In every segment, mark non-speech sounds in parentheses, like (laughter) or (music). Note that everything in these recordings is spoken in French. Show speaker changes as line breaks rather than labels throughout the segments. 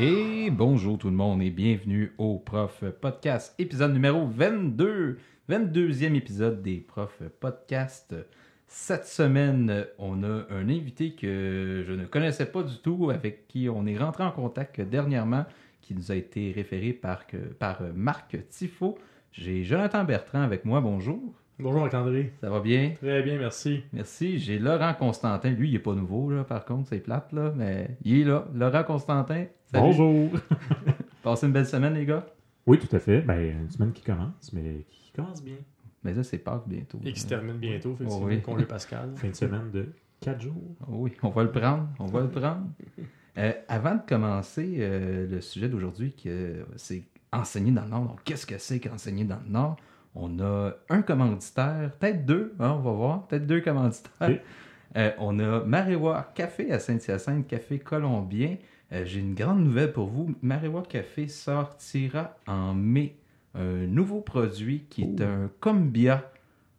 Et bonjour tout le monde et bienvenue au Prof Podcast, épisode numéro 22, 22e épisode des Prof Podcast. Cette semaine, on a un invité que je ne connaissais pas du tout, avec qui on est rentré en contact dernièrement, qui nous a été référé par, par Marc Tifo. J'ai Jonathan Bertrand avec moi, bonjour.
Bonjour Marc-André.
Ça va bien?
Très bien, merci.
Merci. J'ai Laurent Constantin. Lui, il n'est pas nouveau, là, par contre, c'est plate, là, mais il est là. Laurent Constantin.
Salut. Bonjour. (laughs)
Passez une belle semaine, les gars?
Oui, tout à fait. Ben, une semaine qui commence, mais qui commence bien.
Mais là, c'est Pâques bientôt.
Et qui se termine bientôt, effectivement. Oh, oui. Congé Pascal.
Fin de semaine de 4 jours.
Oh oui, on va le prendre. On va le prendre. Euh, avant de commencer euh, le sujet d'aujourd'hui, c'est enseigner dans le Nord. Donc, qu'est-ce que c'est qu'enseigner dans le Nord? On a un commanditaire, peut-être deux, hein, on va voir, peut-être deux commanditaires. Euh, on a Maréwa Café à Saint-Hyacinthe, Café colombien. Euh, j'ai une grande nouvelle pour vous. Maréwa Café sortira en mai un nouveau produit qui est un Combia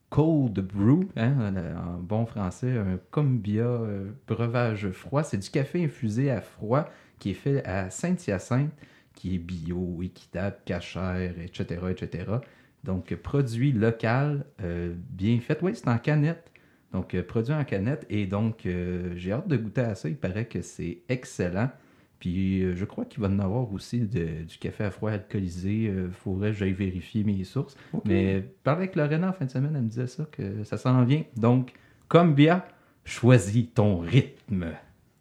Cold Brew, hein, en bon français, un Combia euh, breuvage froid. C'est du café infusé à froid qui est fait à Saint-Hyacinthe, qui est bio, équitable, cachère, etc., etc. Donc, produit local, euh, bien fait. Oui, c'est en canette. Donc, euh, produit en canette. Et donc, j'ai hâte de goûter à ça. Il paraît que c'est excellent. Puis, je crois qu'il va en avoir aussi du café à froid alcoolisé. Il faudrait que j'aille vérifier mes sources. Mais, parler avec Lorena en fin de semaine, elle me disait ça, que ça s'en vient. Donc, comme bien, choisis ton rythme.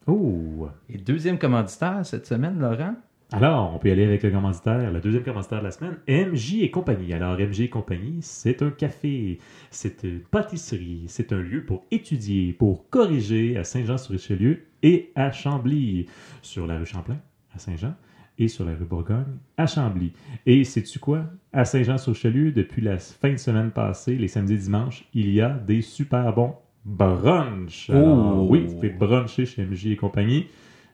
Oh!
Et deuxième commanditaire cette semaine, Laurent,
alors, on peut aller avec le commanditaire, le deuxième commanditaire de la semaine, MJ et compagnie. Alors, MJ et compagnie, c'est un café, c'est une pâtisserie, c'est un lieu pour étudier, pour corriger à Saint-Jean-sur-Richelieu et à Chambly, sur la rue Champlain, à Saint-Jean, et sur la rue Bourgogne, à Chambly. Et sais-tu quoi? À Saint-Jean-sur-Richelieu, depuis la fin de semaine passée, les samedis et dimanches, il y a des super bons brunchs. Oui, vous pouvez bruncher chez MJ et compagnie.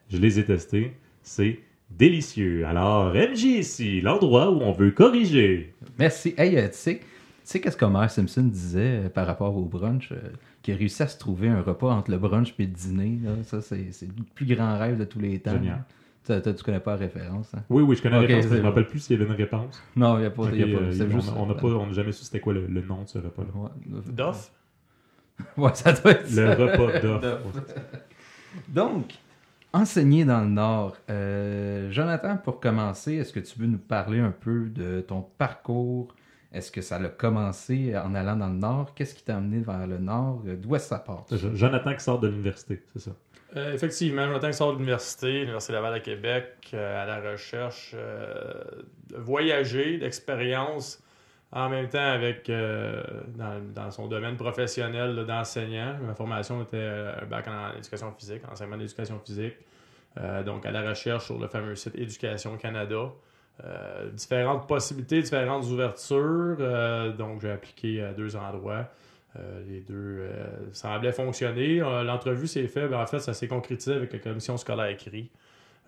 Je les ai testés. C'est délicieux. Alors, MJ ici, l'endroit où on veut corriger.
Merci. Hey, euh, tu sais, tu sais qu'est-ce que Homer Simpson disait euh, par rapport au brunch? Euh, qu'il a réussi à se trouver un repas entre le brunch et le dîner. Ça, c'est, le plus grand rêve de tous les temps. Génial. Tu, tu connais pas la référence? Hein?
Oui, oui, je connais la référence, mais je ne me rappelle plus s'il y avait une réponse.
Non, il n'y a pas.
Okay, on n'a jamais su c'était quoi le, nom de ce repas-là.
Ouais. Doff? (laughs)
ouais, ça doit être
Le repas Doff. (laughs)
Donc, Enseigner dans le Nord. Euh, Jonathan, pour commencer, est-ce que tu veux nous parler un peu de ton parcours? Est-ce que ça a commencé en allant dans le Nord? Qu'est-ce qui t'a amené vers le Nord? D'où est-ce que ça part?
Jonathan qui sort de l'université, c'est ça?
Euh, effectivement, Jonathan qui sort de l'université, l'Université Laval à Québec, euh, à la recherche de voyager, d'expérience, en même temps avec dans, son domaine professionnel d'enseignant. Ma formation était un bac en éducation physique, enseignement d'éducation physique. Euh, donc, à la recherche sur le fameux site Éducation Canada. Euh, différentes possibilités, différentes ouvertures. Euh, donc, j'ai appliqué à deux endroits. les deux semblaient fonctionner. L'entrevue s'est faite, ben, en fait, ça s'est concrétisé avec la commission scolaire écrit.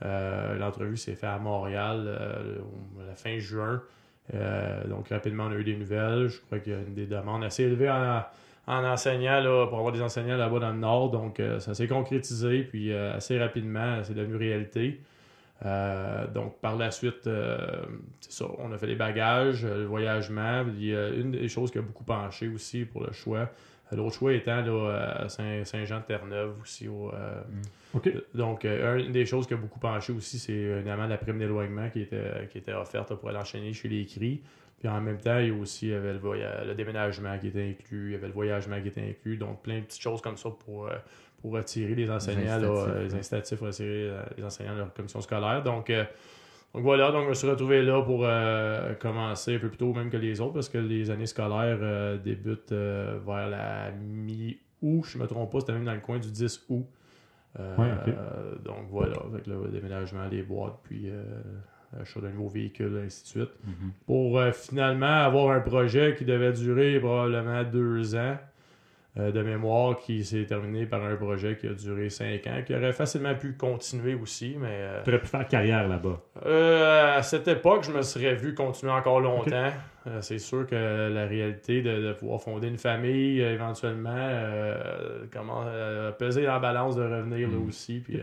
L'entrevue s'est faite à Montréal la fin juin. Donc, rapidement, on a eu des nouvelles. Je crois qu'il y a une des demandes assez élevées en, en pour avoir des enseignants là-bas dans le Nord. Donc, euh, ça s'est concrétisé, puis euh, assez rapidement, c'est devenu réalité. Euh, donc, par la suite, ça, on a fait les bagages, le voyagement. Il y a une des choses qui a beaucoup penché aussi pour le choix. L'autre choix étant là, à Saint-Jean-de-Terre-Neuve aussi.
Mm.
Donc, une des choses qui a beaucoup penché aussi, c'est évidemment la prime d'éloignement qui était, qui était offerte pour aller enchaîner chez les CRI. Puis en même temps, il y a aussi avait le, déménagement qui était inclus, il y avait le voyagement qui était inclus. Donc, plein de petites choses comme ça pour, euh, pour attirer les enseignants, les incitatifs pour attirer euh, les enseignants de leur commission scolaire. Donc, euh, donc voilà, donc je me suis retrouvé là pour commencer un peu plus tôt même que les autres parce que les années scolaires débutent vers la mi-août, je ne me trompe pas, c'était même dans le coin du 10 août. donc voilà, avec le déménagement, les boîtes, puis achat d'un nouveau véhicule, ainsi de suite. Mhm. Pour euh, finalement avoir un projet qui devait durer probablement deux ans euh, de mémoire, qui s'est terminé par un projet qui a duré cinq ans, qui aurait facilement pu continuer aussi. mais... Euh,
tu aurais pu faire carrière là-bas?
à cette époque, je me serais vu continuer encore longtemps. c'est sûr que la réalité de, pouvoir fonder une famille, éventuellement, comment peser la balance de revenir là mhm. aussi, puis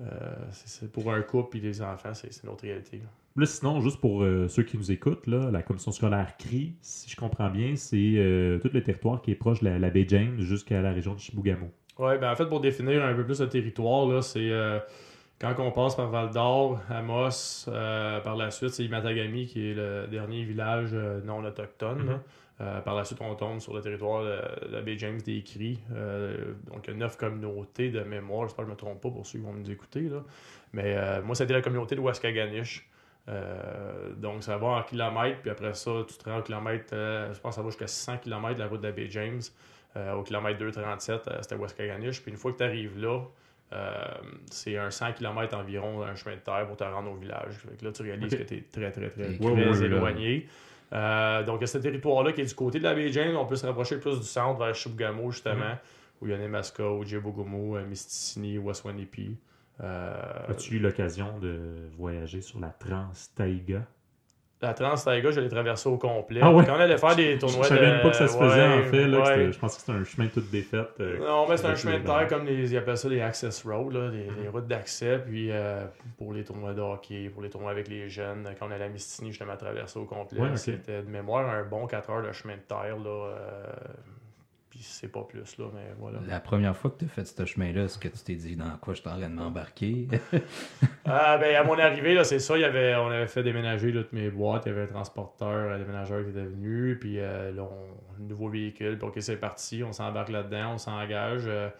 euh, c'est- pour un couple et les enfants, c'est c'est notre réalité. là.
Là, sinon, juste pour euh, ceux qui nous écoutent, là, la commission scolaire CRI, si je comprends bien, c'est euh, tout le territoire qui est proche de la, la baie James jusqu'à la région de Chibougamau.
Oui, ben en fait, pour définir un peu plus le territoire, là, c'est euh, quand on passe par Val d'Or, Amos, par la suite, c'est Imatagami qui est le dernier village non autochtone.
Mhm.
Euh, par la suite, on tombe sur le territoire de, la baie James des Cris. Euh, donc, il y a neuf communautés de mémoire. J'espère que je ne me trompe pas pour ceux qui vont nous écouter. Là. Mais euh, moi, c'était la communauté de Waskaganish. Euh, donc, ça va en kilomètres. Puis après ça, tu te rends en kilomètres. euh, je pense que ça va jusqu'à 600 km la route de la baie James. Euh, au kilomètre 237, euh, c'était Waskaganish. Puis une fois que tu arrives là, euh, c'est un 100 km environ, un chemin de terre pour te rendre au village. Fait que là, tu réalises que tu es très, très, très,
Ouais,
très
ouais, là.
éloigné. Euh, donc, il y a ce territoire-là qui est du côté de la baie James. On peut se rapprocher plus du centre vers Chibougamau, justement, où il y a Nemaska, Ojibwagomo, euh, Mistissini, Waswanipi. Euh,
As-tu eu l'occasion de voyager sur la Trans-Taïga?
la Trans-Taïga, je l'ai traversée au complet.
Ah ouais?
Quand on allait faire des tournois
Je savais
de-
même pas que ça se faisait,
ouais,
en fait. Là,
ouais.
je pense que c'était un chemin tout défait. euh,
Non, mais c'est un chemin de terre comme les, ils appellent ça les access roads, là, les, les routes d'accès. Puis euh, pour les tournois de hockey, pour les tournois avec les jeunes, quand on allait à Mistini, justement, traverser au complet. C'était de mémoire un bon 4 heures de chemin de terre. Là, euh, puis c'est pas plus, là, mais voilà.
La première fois que tu as fait ce chemin-là, est-ce que tu t'es dit dans quoi je suis en train de m'embarquer? (laughs)
Ah, ben, à mon arrivée, là, c'est ça, il y avait, on avait fait déménager là, toutes mes boîtes, il y avait un transporteur, un déménageur qui était venu, puis euh, là, on, un nouveau véhicule, puis ok, c'est parti, on s'embarque là-dedans, on s'engage euh,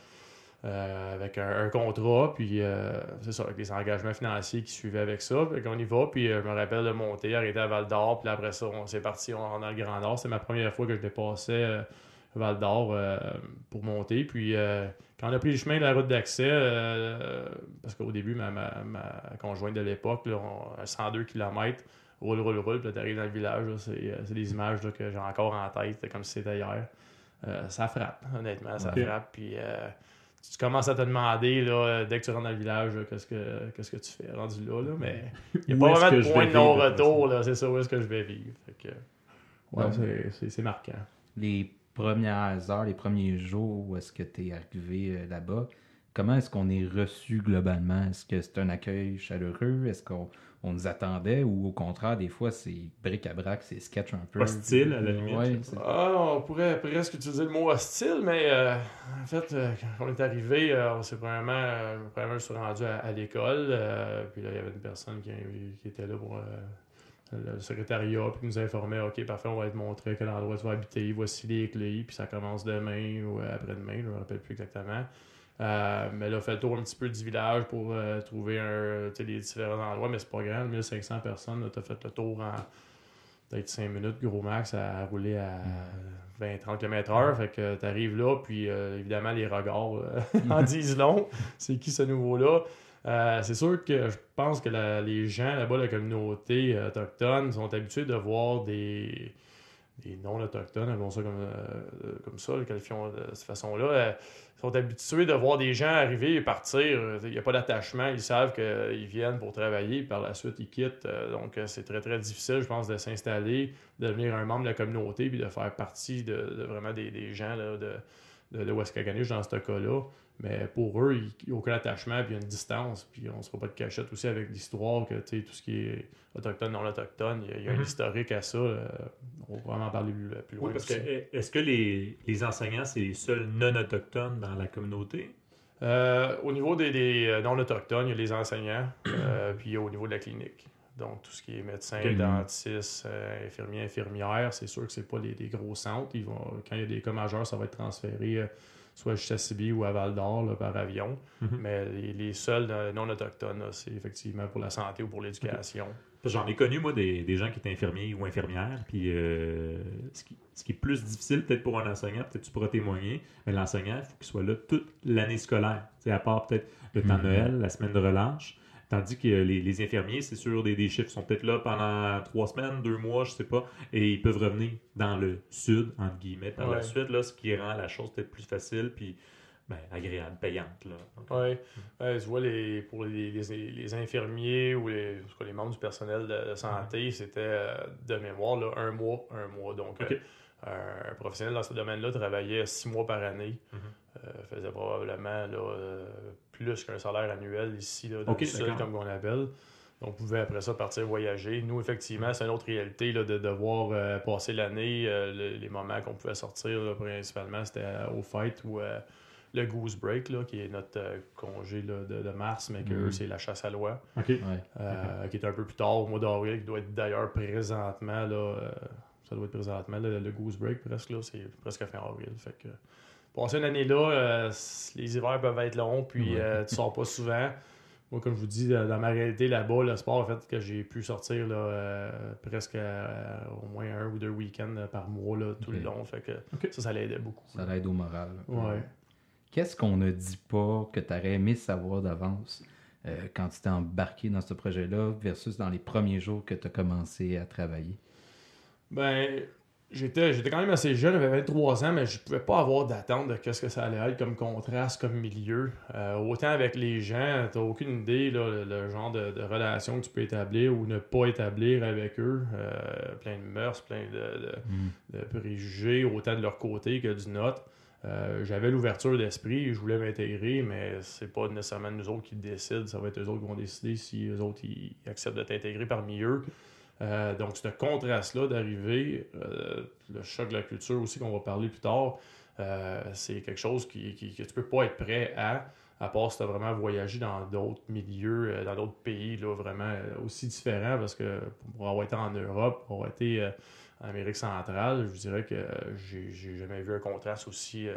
euh, avec un, un contrat, puis euh, c'est ça, avec les engagements financiers qui suivaient avec ça, puis qu'on y va, puis euh, je me rappelle de monter, arrêter à Val d'Or, puis après ça, on s'est parti on, on dans le Grand Nord, c'est ma première fois que je dépassais Val d'Or euh, pour monter, puis euh, quand on a pris le chemin de la route d'accès, euh, parce qu'au début, ma, ma, ma conjointe de l'époque, à 102 km, roule, roule, roule, puis t'arrives dans le village, c'est, des images là, que j'ai encore en tête, comme si c'était hier. Ça frappe, honnêtement, ça frappe. Puis tu commences à te demander, là, dès que tu rentres dans le village, qu'est-ce, que, tu fais rendu là, là mais (laughs) il n'y a pas vraiment de point de non-retour, c'est ça, où est-ce que je vais vivre. Que, ouais, c'est marquant.
les premières heures, les premiers jours où est-ce que tu es arrivé euh, là-bas, comment est-ce qu'on est reçu globalement? Est-ce que c'est un accueil chaleureux? Est-ce qu'on on nous attendait ou au contraire, des fois, c'est bric-à-brac, c'est sketch un peu?
Hostile, à la limite.
Ouais,
Ah, on pourrait presque utiliser le mot hostile, mais euh, en fait, euh, quand on est arrivé, euh, on s'est premièrement, euh, premièrement, je suis rendu à, à l'école. euh, puis là, il y avait une personne qui, qui était là pour euh, le secrétariat, puis nous informait OK, parfait, on va te montrer quel endroit tu vas habiter, voici les clés, puis ça commence demain ou euh, après-demain, je ne me rappelle plus exactement. Euh, mais là, fait le tour un petit peu du village pour euh, trouver un, les différents endroits, mais c'est pas grand, 1500 personnes, tu as fait le tour en peut-être 5 minutes, gros max, à rouler à 20-30 km/h. Fait que tu arrives là, puis évidemment, les regards (laughs) en disent long. C'est qui ce nouveau-là? Euh, c'est sûr que je pense que les gens là-bas, la communauté euh, autochtone, sont habitués de voir des, non-autochtones, appelons ça comme, euh, ça, le qualifions de cette façon-là, euh, sont habitués de voir des gens arriver et partir. Il n'y a pas d'attachement. Ils savent qu'ils viennent pour travailler, par la suite, ils quittent. Donc, c'est très, très difficile, je pense, de s'installer, de devenir un membre de la communauté, puis de faire partie de, vraiment des, gens de, de, de dans ce cas-là. Mais pour eux, il n'y a aucun attachement, puis il y a une distance, puis on ne se fera pas de cachette aussi avec l'histoire que, tu sais, tout ce qui est autochtone, non autochtone, il y a, il y a un
Mhm.
historique à ça. on va vraiment en parler plus, loin.
Oui, parce que est-ce que les, les enseignants, c'est les seuls non-autochtones dans la communauté?
Euh, au niveau des, des, euh, non-autochtones, il y a les enseignants, euh, puis au niveau de la clinique. Donc, tout ce qui est médecin,
Ok.
dentiste, euh, infirmier, infirmière, c'est sûr que c'est pas les, des gros centres. Ils vont, quand il y a des cas majeurs, ça va être transféré euh, soit à Chassabi ou à Val d'Or par avion.
Mhm.
Mais les, les seuls euh, non-autochtones, là, c'est effectivement pour la santé ou pour l'éducation.
J'en ai connu, moi, des, des gens qui étaient infirmiers ou infirmières. Puis euh, ce, qui, ce qui est plus difficile, peut-être pour un enseignant, peut-être tu pourras témoigner, mais l'enseignant, il faut qu'il soit là toute l'année scolaire. À part peut-être le temps de
Mhm.
Noël, la semaine de relâche. Tandis que les, les infirmiers, c'est sûr, des, des chiffres sont peut-être là pendant trois semaines, deux mois, je sais pas, et ils peuvent revenir dans le sud, entre guillemets, par la suite, là, ce qui rend la chose peut-être plus facile, puis ben, agréable, payante. Là.
Tu vois, les, pour les, les- les infirmiers ou les, cas, les membres du personnel de, de santé, c'était euh, de mémoire là, un mois, un mois. Donc, euh, un professionnel dans ce domaine-là travaillait six mois par année.
Mhm.
Euh, faisait probablement là, euh, plus qu'un salaire annuel ici, là, dans le sud, comme on appelle. Donc, on pouvait après ça partir voyager. Nous, effectivement, c'est une autre réalité là, de devoir euh, passer l'année. euh, le- les moments qu'on pouvait sortir, là, principalement, c'était euh, au fêtes ou euh, le Goose Break, là, qui est notre euh, congé là, de, de mars, mais que eux, c'est la chasse à l'oie.
Ouais.
euh, qui est un peu plus tard, au mois d'avril, qui doit être d'ailleurs présentement, là, euh, ça doit être présentement, là, le Goose Break presque, là, c'est presque fin avril. Fait que, passer une année là, euh, les hivers peuvent être longs, puis
Ouais.
euh, tu sors pas souvent. Moi, comme je vous dis, dans ma réalité là-bas, le sport a fait que j'ai pu sortir là, euh, presque euh, au moins un ou deux week-ends par mois là, tout
Ok.
le long. Fait que ça, ça l'aidait beaucoup.
Ça l'aide au moral.
Ouais.
Qu'est-ce qu'on ne dit pas que tu aurais aimé savoir d'avance euh, quand tu t'es embarqué dans ce projet-là versus dans les premiers jours que tu as commencé à travailler?
Ben, j'étais, j'étais quand même assez jeune, j'avais 23 ans, mais je pouvais pas avoir d'attente de qu'est-ce que ça allait être comme contraste, comme milieu. Euh, autant avec les gens, t'as aucune idée là, le, le genre de, de relation que tu peux établir ou ne pas établir avec eux. Euh, plein de mœurs, plein de, de-
Mm.
de préjugés, autant de leur côté que du nôtre. Euh, j'avais l'ouverture d'esprit, je voulais m'intégrer, mais c'est pas nécessairement nous autres qui décident, ça va être eux autres qui vont décider si eux autres ils acceptent de t'intégrer parmi eux. Euh, donc, ce contraste-là d'arriver, euh, le choc de la culture aussi qu'on va parler plus tard, euh, c'est quelque chose qui, que tu peux pas être prêt à, à part si tu as vraiment voyagé dans d'autres milieux, euh, dans d'autres pays, là, vraiment aussi différents, parce que pour avoir été en Europe, pour avoir été en Amérique centrale, je vous dirais que j'ai j'ai jamais vu un contraste aussi,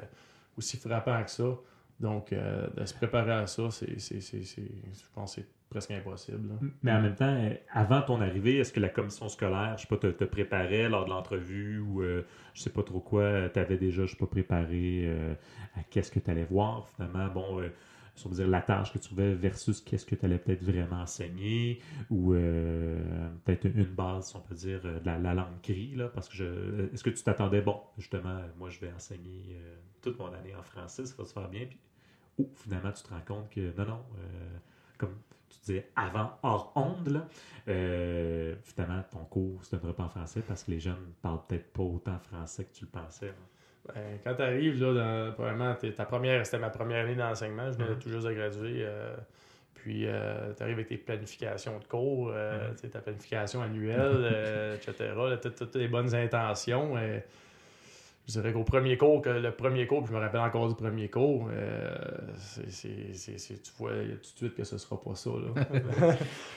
aussi frappant que ça. Donc, de se préparer à ça, c'est, je pense c'est presque impossible.
Mais en même temps, euh, avant ton arrivée, est-ce que la commission scolaire, je sais pas, te, préparait lors de l'entrevue ou euh, je sais pas trop quoi, tu avais déjà, je sais pas, préparé euh, à qu'est-ce que tu allais voir finalement, bon, euh, si on dire la tâche que tu trouvais versus qu'est-ce que tu allais peut-être vraiment enseigner ou euh, peut-être une base, si on peut dire, euh, de la, la langue cri, là, parce que je, est-ce que tu t'attendais, bon, justement, euh, moi je vais enseigner euh, toute mon année en français, ça va se faire bien, puis oh, finalement tu te rends compte que non, non, euh, comme tu disais avant hors onde, là, euh, finalement, ton cours ne se donnera pas en français parce que les jeunes parlent peut-être pas autant français que tu le pensais. là.
Ben, quand tu arrives, là, dans, probablement, ta première, c'était ma première année d'enseignement. Je venais
Mhm.
tout juste de graduer. euh, puis, tu arrives avec tes planifications de cours, euh, sais, ta planification annuelle, euh, etc. là, t'as des bonnes intentions. euh, je dirais qu'au premier cours, que le premier cours, puis je me rappelle encore du premier cours, euh, c'est, tu vois tout de suite que ce sera pas ça. Là.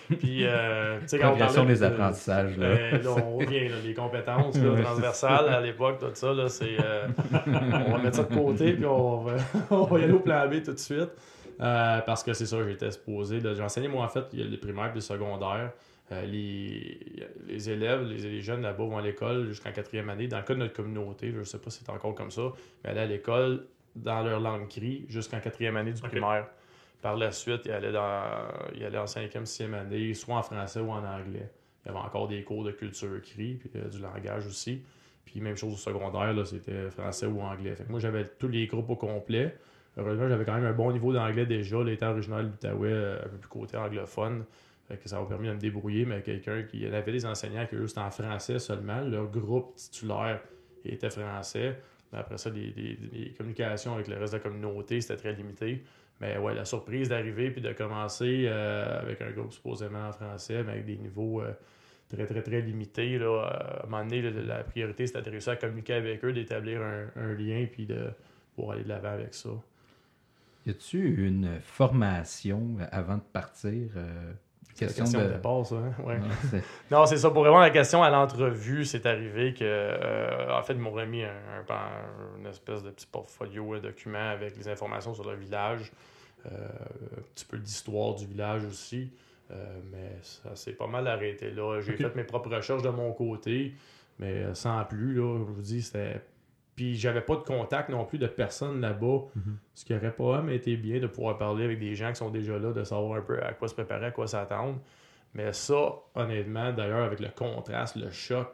(laughs) puis, euh, tu sais, quand on parlait
des
de-
apprentissages. Là.
euh, là, on revient, là, les compétences là, (laughs) transversales à l'époque, tout ça, là, c'est, euh, on va mettre ça de côté, puis on va, (laughs) on va y aller au plan B tout de suite. Parce que c'est ça, j'étais exposé. J'ai enseigné, moi, en fait, il y a les primaires et les secondaires. Euh, les, les élèves, les, les jeunes là-bas vont à l'école jusqu'en quatrième année. Dans le cas de notre communauté, je ne sais pas si c'est encore comme ça, mais aller à l'école dans leur langue cri jusqu'en quatrième année du primaire. Par la suite, ils allaient, dans, ils allaient en cinquième, sixième année, soit en français ou en anglais. Il y avait encore des cours de culture cri, puis euh, du langage aussi. Puis même chose au secondaire, c'était français ou anglais. Fait que moi, j'avais tous les groupes au complet. Heureusement, j'avais quand même un bon niveau d'anglais déjà. L'état original de l'Outaouais, euh, un peu plus côté anglophone. Que ça m'a permis de me débrouiller, mais quelqu'un qui. Il avait des enseignants qui, eux, c'était en français seulement. Leur groupe titulaire était français. Après ça, les, communications avec le reste de la communauté, c'était très limité. Mais ouais, la surprise d'arriver puis de commencer euh, avec un groupe supposément en français, mais avec des niveaux euh, très, très, très limités. Là, Euh, à un moment donné, la priorité, c'était de réussir à communiquer avec eux, d'établir un, lien, puis de pouvoir aller de l'avant avec ça.
Y a-tu une formation avant de partir? Question
question
de...
de départ, ça. hein? Ouais. (laughs) Non, c'est ça. Pour répondre à la question à l'entrevue, c'est arrivé que, euh, en fait, ils m'ont remis un, une espèce de petit portfolio, un document avec les informations sur le village, euh, un petit peu d'histoire du village aussi. Euh, mais ça s'est pas mal arrêté là. J'ai fait mes propres recherches de mon côté, mais sans plus, là, je vous dis, c'était. Puis j'avais pas de contact non plus de personne là-bas,
Mhm.
ce qui aurait pas même été bien de pouvoir parler avec des gens qui sont déjà là, de savoir un peu à quoi se préparer, à quoi s'attendre. Mais ça, honnêtement, d'ailleurs, avec le contraste, le choc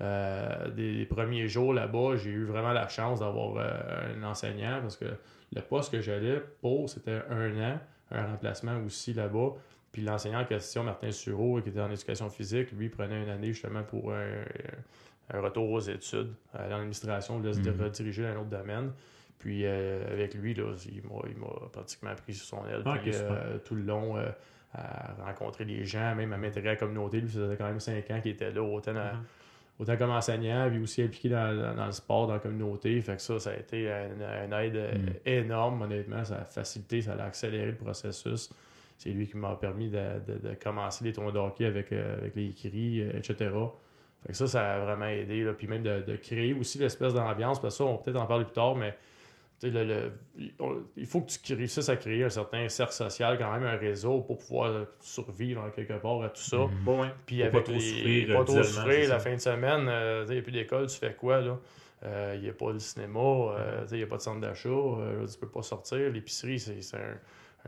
euh, des, des premiers jours là-bas, j'ai eu vraiment la chance d'avoir euh, un enseignant parce que le poste que j'allais pour, c'était un an, un remplacement aussi là-bas. Puis l'enseignant en question, Martin Sureau, qui était en éducation physique, lui prenait une année justement pour un, un retour aux études, à l'administration, de se
Mhm.
rediriger dans un autre domaine. Puis euh, avec lui, là, il m'a pratiquement pris sur son aile
Ah,
puis, euh, tout le long euh, à rencontrer des gens, même à m'intégrer à la communauté. Lui, ça faisait quand même cinq ans qu'il était là, autant, dans-
Mhm.
autant comme enseignant, puis aussi impliqué dans, dans- dans le sport, dans la communauté. Fait que ça, ça a été une, une aide euh,
Mhm.
énorme, honnêtement. Ça a facilité, ça a accéléré le processus. C'est lui qui m'a permis de, de- de commencer les tournois de hockey avec, euh, avec les euh, etc. Fait que ça, ça a vraiment aidé. Là. Puis même de, de créer aussi l'espèce d'ambiance. Parce que ça, on va peut-être en parler plus tard, mais tu sais, le, il faut que tu réussisses à créer un certain cercle social, quand même un réseau pour pouvoir survivre en quelque part à tout ça.
Mhm.
Bon, ouais.
Puis avec
pas trop
les-
souffrir,
pas
euh,
trop souffrir la
ça.
fin de semaine, euh, il n'y a plus d'école, tu fais quoi là? Euh, Il n'y a pas de cinéma, euh, il n'y a pas de centre d'achat, euh, tu peux pas sortir. L'épicerie, c'est c'est un,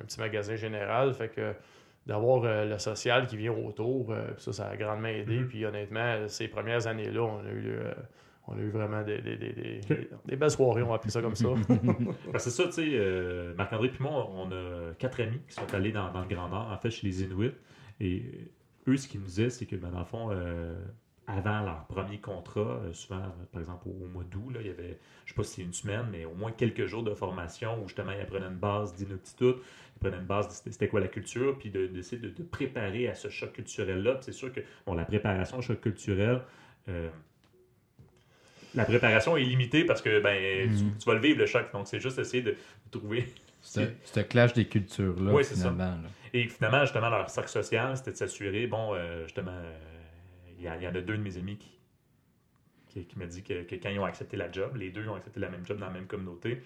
un petit magasin général. Fait que d'avoir euh, le social qui vient autour, euh, ça, ça a grandement aidé.
Mhm.
Puis honnêtement, ces premières années-là, on a eu, euh, on a eu vraiment des, des, belles soirées, on va appeler ça comme ça. (laughs) (laughs)
Ben, c'est ça, tu sais, euh, Marc-André puis moi, on a quatre amis qui sont allés dans, dans le Grand Nord, en fait, chez les Inuits. Et eux, ce qu'ils nous disaient, c'est que, ben, dans le fond, avant leur premier contrat, euh, souvent, euh, par exemple, au, mois d'août, il y avait, je sais pas si c'est une semaine, mais au moins quelques jours de formation où justement, ils apprenaient une base d'Inuktitut, ils prenaient une base de c'était- quoi la culture, puis de- d'essayer de, de préparer à ce choc culturel-là. C'est sûr que, bon, la préparation au choc culturel, euh, la préparation est limitée parce que ben, tu-
Mhm.
tu, vas le vivre le choc. Donc, c'est juste essayer de, trouver. (laughs)
Ce clash des cultures-là,
Oui, c'est ça.
finalement. là.
Et finalement, justement, leur cercle social, c'était de s'assurer, bon, euh, justement, euh, il y, en a deux de mes amis qui, qui, qui dit que, quand ils ont accepté la job, les deux ont accepté la même job dans la même communauté,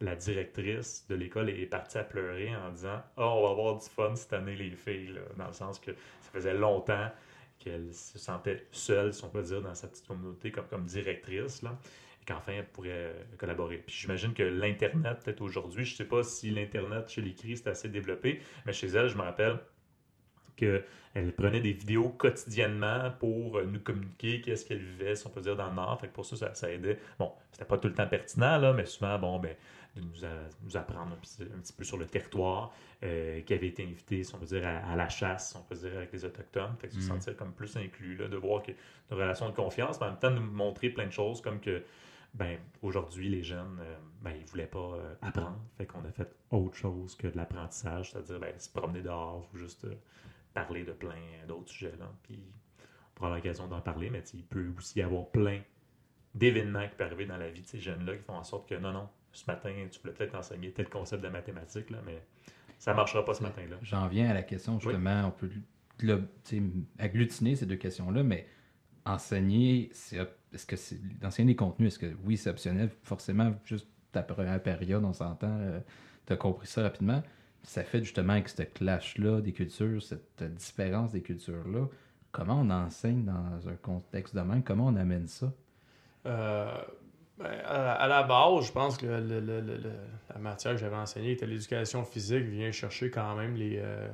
la directrice de l'école est partie à pleurer en disant Oh, on va avoir du fun cette année, les filles, dans le sens que ça faisait longtemps qu'elle se sentait seule, si on peut dire, dans sa petite communauté comme, comme directrice, là, et qu'enfin elle pourrait euh, collaborer. Puis j'imagine que l'Internet, peut-être aujourd'hui, je ne sais pas si l'Internet chez les CRI c'est assez développé, mais chez elle, je me rappelle qu'elle prenait des vidéos quotidiennement pour euh, nous communiquer qu'est-ce qu'elle vivait, si on peut dire, dans le Nord. Fait que pour ça, ça, ça aidait. Bon, c'était pas tout le temps pertinent, là, mais souvent, bon, ben, de nous, a- nous apprendre un petit, un petit peu sur le territoire, euh, qui avait été invité, si on peut dire, à, à la chasse, si on peut dire, avec les Autochtones. Fait que se
Mhm.
sentir comme plus inclus, là, de voir que une relation de confiance, mais en même temps, de nous montrer plein de choses, comme que, ben, aujourd'hui, les jeunes, euh, ben, ils voulaient pas euh, apprendre. Fait qu'on a fait autre chose que de l'apprentissage, c'est-à-dire, ben, se promener dehors ou juste euh, parler de plein d'autres sujets, là. Puis, on pourra l'occasion d'en parler, mais il peut aussi y avoir plein d'événements qui peuvent arriver dans la vie de ces jeunes-là qui font en sorte que non, non, ce matin, tu voulais peut-être enseigner tel concept de mathématiques, là, mais ça ne marchera pas ce matin-là.
J'en viens à la question, justement, on peut sais, agglutiner ces deux questions-là, mais enseigner, c'est est-ce que c'est d'enseigner des contenus, est-ce que oui, c'est optionnel, forcément, juste ta première période, on s'entend, tu as compris ça rapidement. Ça fait justement avec ce clash-là des cultures, cette différence des cultures-là. Comment on enseigne dans un contexte de même? Comment on amène ça?
Euh, ben, à, la- à la base, je pense que le- le- le- le- la matière que j'avais enseignée était l'éducation physique, vient chercher quand même les. euh,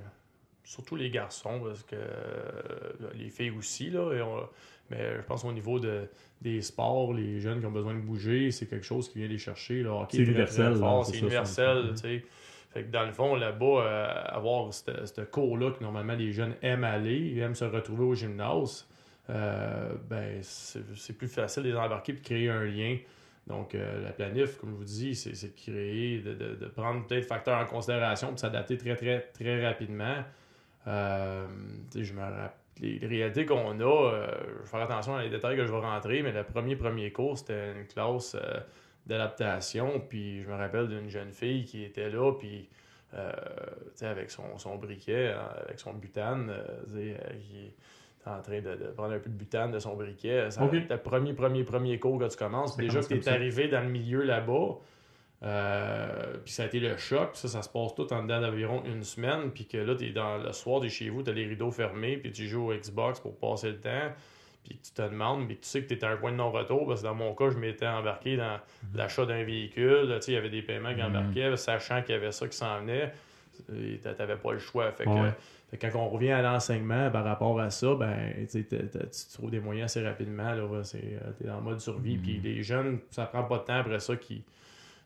surtout les garçons, parce que euh, les filles aussi, là. et on- mais je pense au niveau de, des sports, les jeunes qui ont besoin de bouger, c'est quelque chose qui vient les chercher.
C'est universel, c'est
universel, tu sais. Fait que dans le fond, là-bas, euh, avoir ce cours-là que normalement les jeunes aiment aller, ils aiment se retrouver au gymnase, euh, ben, c'est plus facile de les embarquer et de créer un lien. Donc, euh, la planif, comme je vous dis, c'est de créer, de, de- prendre peut-être facteurs en considération pour s'adapter très, très, très rapidement. Je me rappelle, les, réalités qu'on a, je vais faire attention à les détails que je vais rentrer, mais le premier premier cours, c'était une classe d'adaptation. Puis je me rappelle d'une jeune fille qui était là, puis euh, avec son, son briquet, hein, avec son butane, euh, euh, qui était en train de, de prendre un peu de butane de son briquet. Ça,
Ok.
C'était le premier, premier, premier cours que tu commences.
Ça
Déjà que tu es
ça.
arrivé dans le milieu là-bas, euh, puis ça a été le choc. Ça, ça se passe tout en dedans d'environ une semaine. Puis que là, es dans, le soir, tu es chez vous, tu as les rideaux fermés, puis tu joues au Xbox pour passer le temps. Puis que tu te demandes, mais tu sais que tu es à un point de non-retour. Parce que dans mon cas, je m'étais embarqué dans l'achat d'un véhicule. Tu sais, Il y avait des paiements qui
Mhm.
embarquaient, sachant qu'il y avait ça qui s'en venait. Tu n'avais pas le choix. Fait que,
Ouais.
fait que quand on revient à l'enseignement par rapport à ça, ben, tu trouves des moyens assez rapidement. Tu es en mode survie.
Mhm.
Puis les jeunes, ça prend pas de temps après ça. Qui,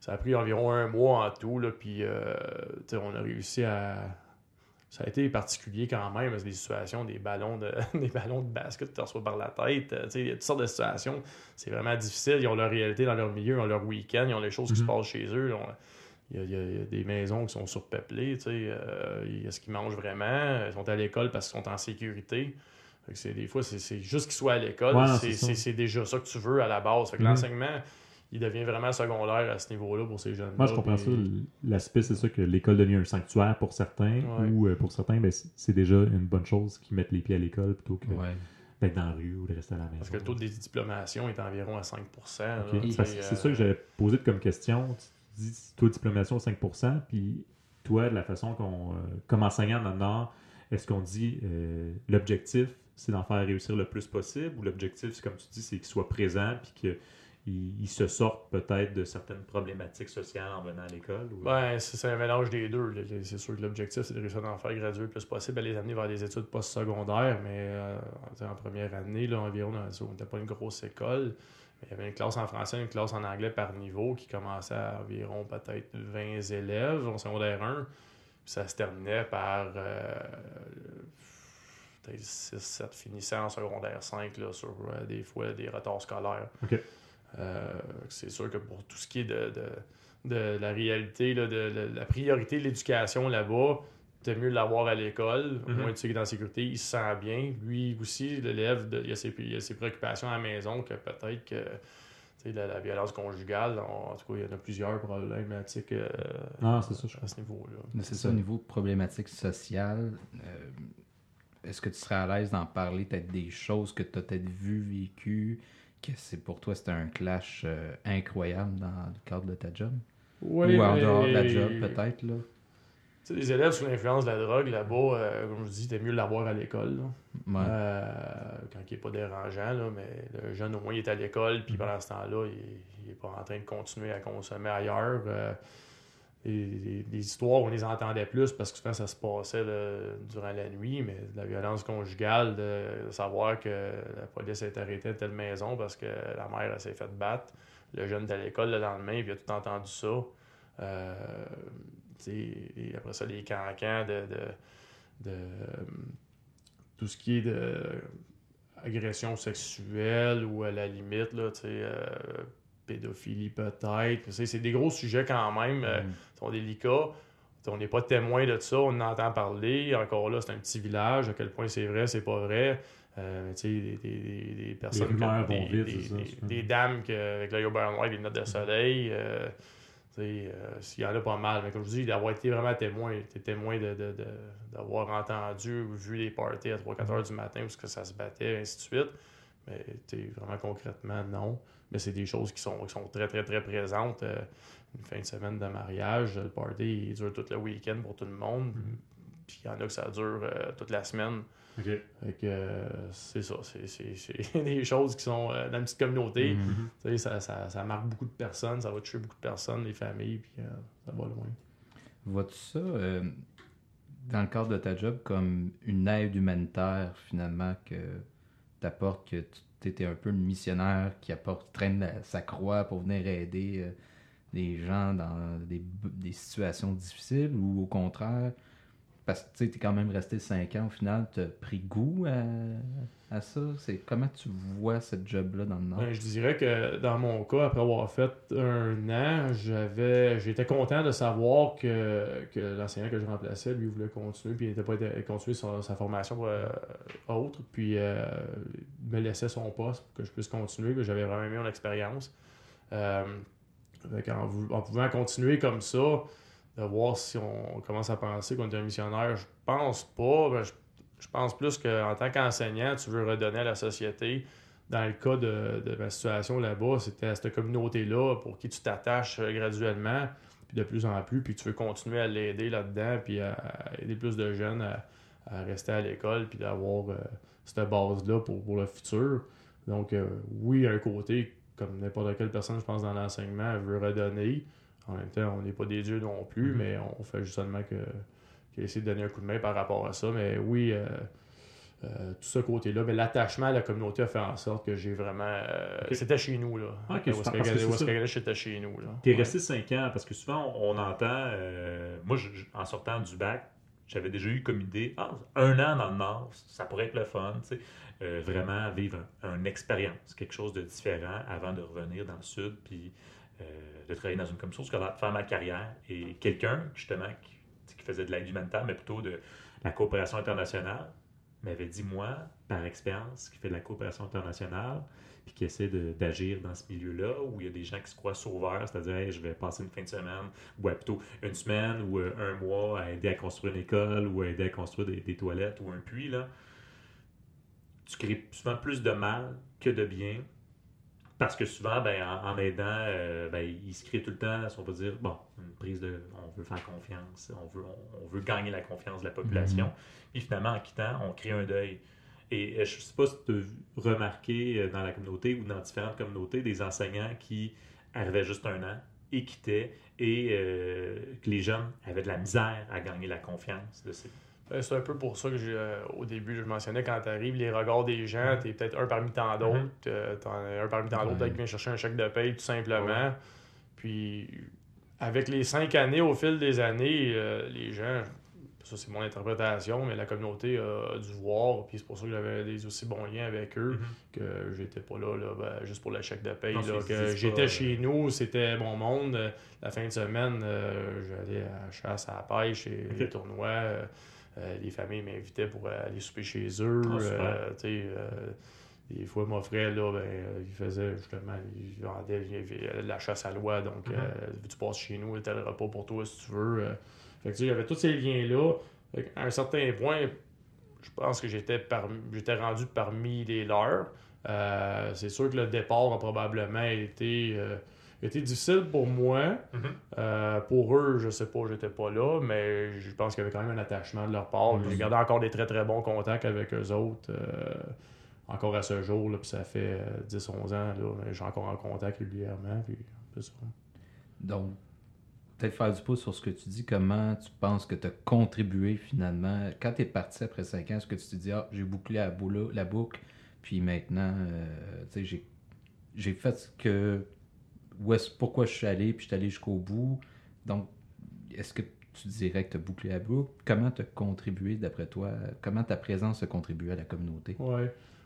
ça a pris environ un mois en tout. Là, puis euh, on a réussi à. Ça a été particulier quand même, parce que des situations, des ballons de, (laughs) des ballons de basket que tu reçois par la tête, euh, il y a toutes sortes de situations. C'est vraiment difficile. Ils ont leur réalité dans leur milieu, ils ont leur week-end, ils ont les choses qui se
Mhm.
passent chez eux. Il y, a, il y a- il y a des maisons qui sont surpeuplées, tu sais, euh, est-ce qu'ils mangent vraiment? Ils sont à l'école parce qu'ils sont en sécurité. Des fois, c'est, juste qu'ils soient à l'école.
Ouais,
c'est, déjà ça que tu veux à la base. Que
Mhm.
l'enseignement, il devient vraiment secondaire à ce niveau-là pour ces jeunes
Moi, je comprends ça. L'aspect, c'est ça que l'école devient un sanctuaire pour certains,
Ouais.
ou euh, pour certains, ben, c'est déjà une bonne chose qu'ils mettent les pieds à l'école plutôt que
Ouais.
d'être dans la rue ou de rester à la maison.
Parce que le taux de diplomation est environ à 5 là,
Ok.
tu sais,
Parce que c'est
euh,
ça que j'avais posé comme question. Tu dis, toi, diplomation 5%, puis toi, de la façon qu'on. euh, comme enseignant dans le Nord, est-ce qu'on dit euh, l'objectif, c'est d'en faire réussir le plus possible, ou l'objectif, c'est comme tu dis, c'est qu'il soit présent, puis qu'il il se sorte peut-être de certaines problématiques sociales en venant à l'école? ou-
Ben, c'est un mélange des deux. C'est sûr que l'objectif, c'est de réussir à en faire graduer le plus possible, à les amener vers des études postsecondaires, mais euh, en première année, là, environ, dans- on n'était pas une grosse école. Il y avait une classe en français, une classe en anglais par niveau qui commençait à environ peut-être 20 élèves en secondaire 1. Puis ça se terminait par euh, peut-être 6, 7 finissants en secondaire 5 là, sur euh, des fois des retards scolaires. Euh, c'est sûr que pour tout ce qui est de, de, de la réalité, là, de, de la priorité de l'éducation là-bas, c'est mieux de l'avoir à l'école. Au
Mhm.
moins, tu sais qu'il est en sécurité, il se sent bien. Lui aussi, l'élève, il, a ses, il a ses préoccupations à la maison que peut-être que tu sais, la, la violence conjugale, en, en tout cas, il y en a plusieurs problématiques euh,
Ah, c'est ça,
à ce niveau-là.
C'est ça, au niveau problématique sociale. euh, Est-ce que tu serais à l'aise d'en parler, peut-être des choses que tu as peut-être vues, vécues, que c'est pour toi c'était un clash euh, incroyable dans le cadre de ta job?
Oui,
Ou en
mais-
dehors de la job, peut-être, là?
Tu sais, les élèves sous l'influence de la drogue, là-bas, euh, comme je dis, c'était mieux de l'avoir à l'école.
Ouais.
Euh, quand il n'est pas dérangeant, là, mais le jeune, au moins, il est à l'école, puis pendant ce temps-là, il n'est pas en train de continuer à consommer ailleurs. Les histoires, on les entendait plus parce que souvent, ça se passait durant la nuit, mais de la violence conjugale, de, savoir que la police est arrêtée à telle maison parce que la mère s'est fait battre. Le jeune est à l'école le lendemain, il a tout entendu ça. Euh, et après ça, les cancans de, de, tout ce qui est de agression sexuelle ou à la limite, là, euh, pédophilie peut-être. C'est des gros sujets quand même, euh,
Mm.
Sont délicats. On n'est pas témoin de ça, on en entend parler. Encore là, c'est un petit village. À quel point c'est vrai, c'est pas vrai. Euh, tu sais, des, des, personnes.
rumeurs
des,
vite, ça,
dames que, avec l'œil au beurre noir et les lunettes de soleil. euh, tu sais, euh, s'il y en a pas mal. Mais comme je vous dis, d'avoir été vraiment témoin, t'es témoin de, de- de- d'avoir entendu ou vu les parties à 3-4 heures du matin où que ça se battait, ainsi de suite. Mais vraiment concrètement, non. Mais c'est des choses qui sont, qui sont très, très, très présentes. Euh, une fin de semaine de mariage, le party il dure tout le week-end pour tout le monde. Puis il y en a que ça dure euh, toute la semaine. Euh, c'est ça. C'est, (laughs) des choses qui sont euh, dans une petite communauté.
Mhm.
Tu sais, ça, ça, ça marque beaucoup de personnes, ça va toucher beaucoup de personnes, les familles, puis euh, ça va loin.
Vois-tu ça euh, dans le cadre de ta job comme une aide humanitaire finalement que t'apportes, que tu étais un peu le missionnaire qui apporte, traîne sa croix pour venir aider euh, des gens dans des, des situations difficiles ou au contraire, parce que tu es quand même resté 5 ans au final, tu as pris goût à, à ça? C'est Comment tu vois cette job-là dans le Nord?
Ben, je dirais que dans mon cas, après avoir fait un an, j'avais j'étais content de savoir que, que l'enseignant que je remplaçais, lui, voulait continuer, puis il n'était pas continuer sa, sa formation euh, autre, puis euh, me laissait son poste pour que je puisse continuer, que j'avais vraiment aimé mon expérience. Euh, en pouvant continuer comme ça, de voir si on commence à penser qu'on est un missionnaire, je pense pas. Ben, je pense plus qu'en tant qu'enseignant, tu veux redonner à la société dans le cas de, de ma situation là-bas, c'était à cette communauté-là pour qui tu t'attaches euh, graduellement, puis de plus en plus, puis tu veux continuer à l'aider là-dedans, puis à, à aider plus de jeunes à, à rester à l'école, puis d'avoir euh, cette base-là pour, pour le futur. Donc, euh, oui, un côté, comme n'importe quelle personne, je pense, dans l'enseignement, veut redonner. En même temps, on n'est pas des dieux non plus,
Mhm.
mais on fait justement que, que essayer de donner un coup de main par rapport à ça. Mais oui, euh, euh, tout ce côté-là, mais l'attachement à la communauté a fait en sorte que j'ai vraiment. euh. C'était chez nous, là.
Ok,
Où est-ce
super,
que
parce que c'est
où est-ce
ça.
que Ganesh était chez nous.
T'es
Ouais.
resté 5 ans parce que souvent on, on entend. moi, je- en sortant du bac, j'avais déjà eu comme idée, ah, un an dans le Nord, ça pourrait être le fun, tu sais, vraiment vivre une expérience, quelque chose de différent avant de revenir dans le Sud, puis de travailler dans une commission scolaire, faire ma carrière. Et quelqu'un, justement, qui, qui faisait de l'aide humanitaire, mais plutôt de la coopération internationale, m'avait dit, moi, par expérience, qui fait de la coopération internationale, puis qui essaie d'agir dans ce milieu-là, où il y a des gens qui se croient sauveurs, c'est-à-dire je vais passer une fin de semaine, ou plutôt une semaine ou euh, un mois à aider à construire une école ou à aider à construire des, toilettes ou un puits, là, tu crées souvent plus de mal que de bien. Parce que souvent, ben, en, aidant, euh, ben, il se crée tout le temps, on va dire, bon, une prise de. On veut faire confiance, on veut, on, veut gagner la confiance de la population. Mm-hmm. Puis finalement, en quittant, on crée un deuil. Et euh, je ne sais pas si tu as remarqué euh, dans la communauté ou dans différentes communautés des enseignants qui arrivaient juste un an et quittaient et euh, que les jeunes avaient de la misère à gagner la confiance de ces.
Ben, c'est un peu pour ça que au début, je mentionnais quand tu arrives, les regards des gens, tu es peut-être un parmi tant d'autres. Mm-hmm. un parmi tant d'autres, qui vient chercher un chèque de paye tout simplement. Puis avec les cinq années, au fil des années, les gens, ça c'est mon interprétation, mais la communauté a dû voir, puis c'est pour ça que j'avais des aussi bons liens avec eux, mm-hmm. que j'étais pas là, là ben, juste pour le chèque de paye. que j'étais chez nous, c'était mon monde. La fin de semaine, euh, j'allais à la chasse, à la pêche, et les tournois. Euh, les familles m'invitaient pour aller souper chez eux. Ah, des fois, mon frère, là, ben, il faisait justement, il vendait la chasse à loi. Donc, mm-hmm. tu passes chez nous, tel repas pour toi si tu veux. Fait que, il y avait tous ces liens-là. À un certain point, je pense que j'étais j'étais rendu parmi les leurs. Euh, c'est sûr que le départ a probablement été, été difficile pour moi. Mm-hmm. Euh, pour eux, je sais pas, j'étais pas là, mais je pense qu'il y avait quand même un attachement de leur part. Mm-hmm. J'ai gardé encore des très très bons contacts avec eux autres. encore à ce jour, là, puis ça fait 10-11 ans, j'ai encore en contact régulièrement. Puis,
Donc, peut-être faire du pouce sur ce que tu dis, comment tu penses que tu as contribué finalement? Quand tu es parti après 5 ans, est-ce que tu te dis, ah, j'ai bouclé la, la boucle, puis maintenant, euh, tu sais, j'ai fait ce que. Où est pourquoi je suis allé, puis je suis allé jusqu'au bout. Donc, est-ce que tu dirais que tu as bouclé la boucle? Comment tu as contribué, d'après toi? Comment ta présence a contribué à la communauté?
Oui.